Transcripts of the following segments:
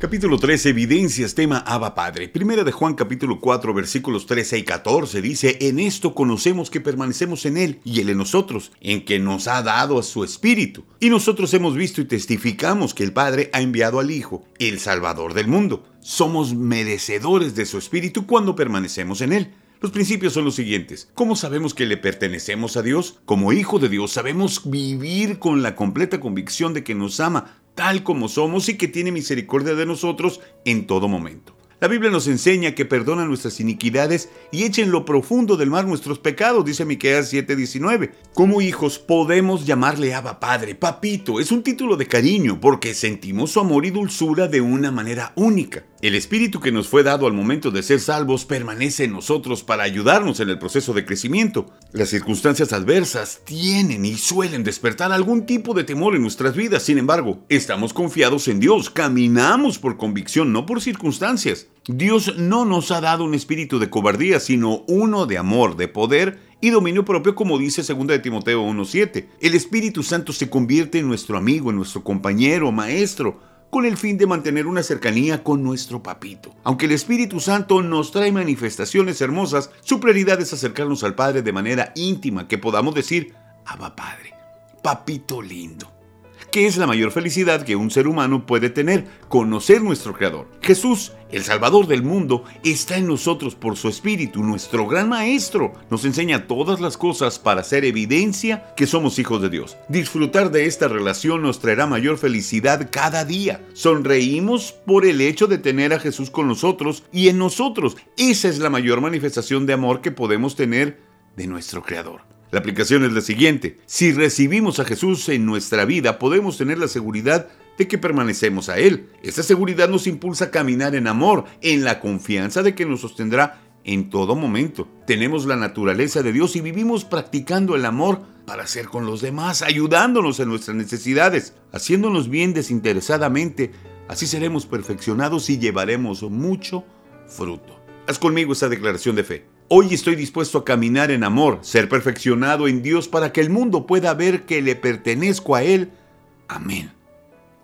Capítulo 13, evidencias, tema Abba Padre. Primera de Juan capítulo 4, versículos 13 y 14 dice, en esto conocemos que permanecemos en Él y Él en nosotros, en que nos ha dado a su Espíritu. Y nosotros hemos visto y testificamos que el Padre ha enviado al Hijo, el Salvador del mundo. Somos merecedores de su Espíritu cuando permanecemos en Él. Los principios son los siguientes. ¿Cómo sabemos que le pertenecemos a Dios? Como hijo de Dios sabemos vivir con la completa convicción de que nos ama tal como somos y que tiene misericordia de nosotros en todo momento. La Biblia nos enseña que perdona nuestras iniquidades y echa en lo profundo del mar nuestros pecados, dice Miqueas 7:19. Como hijos podemos llamarle Abba Padre, Papito, es un título de cariño porque sentimos su amor y dulzura de una manera única. El espíritu que nos fue dado al momento de ser salvos permanece en nosotros para ayudarnos en el proceso de crecimiento. Las circunstancias adversas tienen y suelen despertar algún tipo de temor en nuestras vidas, sin embargo, estamos confiados en Dios, caminamos por convicción, no por circunstancias. Dios no nos ha dado un espíritu de cobardía, sino uno de amor, de poder y dominio propio, como dice 2 de Timoteo 1.7. El Espíritu Santo se convierte en nuestro amigo, en nuestro compañero, maestro, con el fin de mantener una cercanía con nuestro papito. Aunque el Espíritu Santo nos trae manifestaciones hermosas, su prioridad es acercarnos al Padre de manera íntima, que podamos decir, Abba Padre, papito lindo. ¿Qué es la mayor felicidad que un ser humano puede tener? Conocer nuestro Creador. Jesús, el Salvador del mundo, está en nosotros por su Espíritu, nuestro gran Maestro. Nos enseña todas las cosas para hacer evidencia que somos hijos de Dios. Disfrutar de esta relación nos traerá mayor felicidad cada día. Sonreímos por el hecho de tener a Jesús con nosotros y en nosotros. Esa es la mayor manifestación de amor que podemos tener de nuestro Creador. La aplicación es la siguiente. Si recibimos a Jesús en nuestra vida, podemos tener la seguridad de que permanecemos a Él. Esa seguridad nos impulsa a caminar en amor, en la confianza de que nos sostendrá en todo momento. Tenemos la naturaleza de Dios y vivimos practicando el amor para ser con los demás, ayudándonos en nuestras necesidades, haciéndonos bien desinteresadamente. Así seremos perfeccionados y llevaremos mucho fruto. Haz conmigo esta declaración de fe. Hoy estoy dispuesto a caminar en amor, ser perfeccionado en Dios para que el mundo pueda ver que le pertenezco a Él. Amén.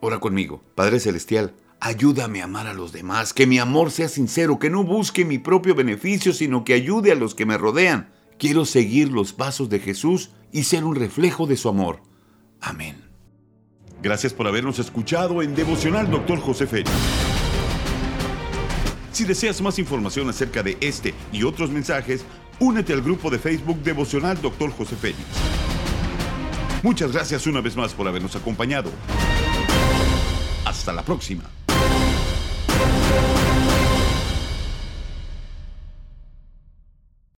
Ora conmigo, Padre Celestial, ayúdame a amar a los demás, que mi amor sea sincero, que no busque mi propio beneficio, sino que ayude a los que me rodean. Quiero seguir los pasos de Jesús y ser un reflejo de su amor. Amén. Gracias por habernos escuchado en Devocional Dr. José Félix. Si deseas más información acerca de este y otros mensajes, únete al grupo de Facebook Devocional Dr. José Félix. Muchas gracias una vez más por habernos acompañado. Hasta la próxima.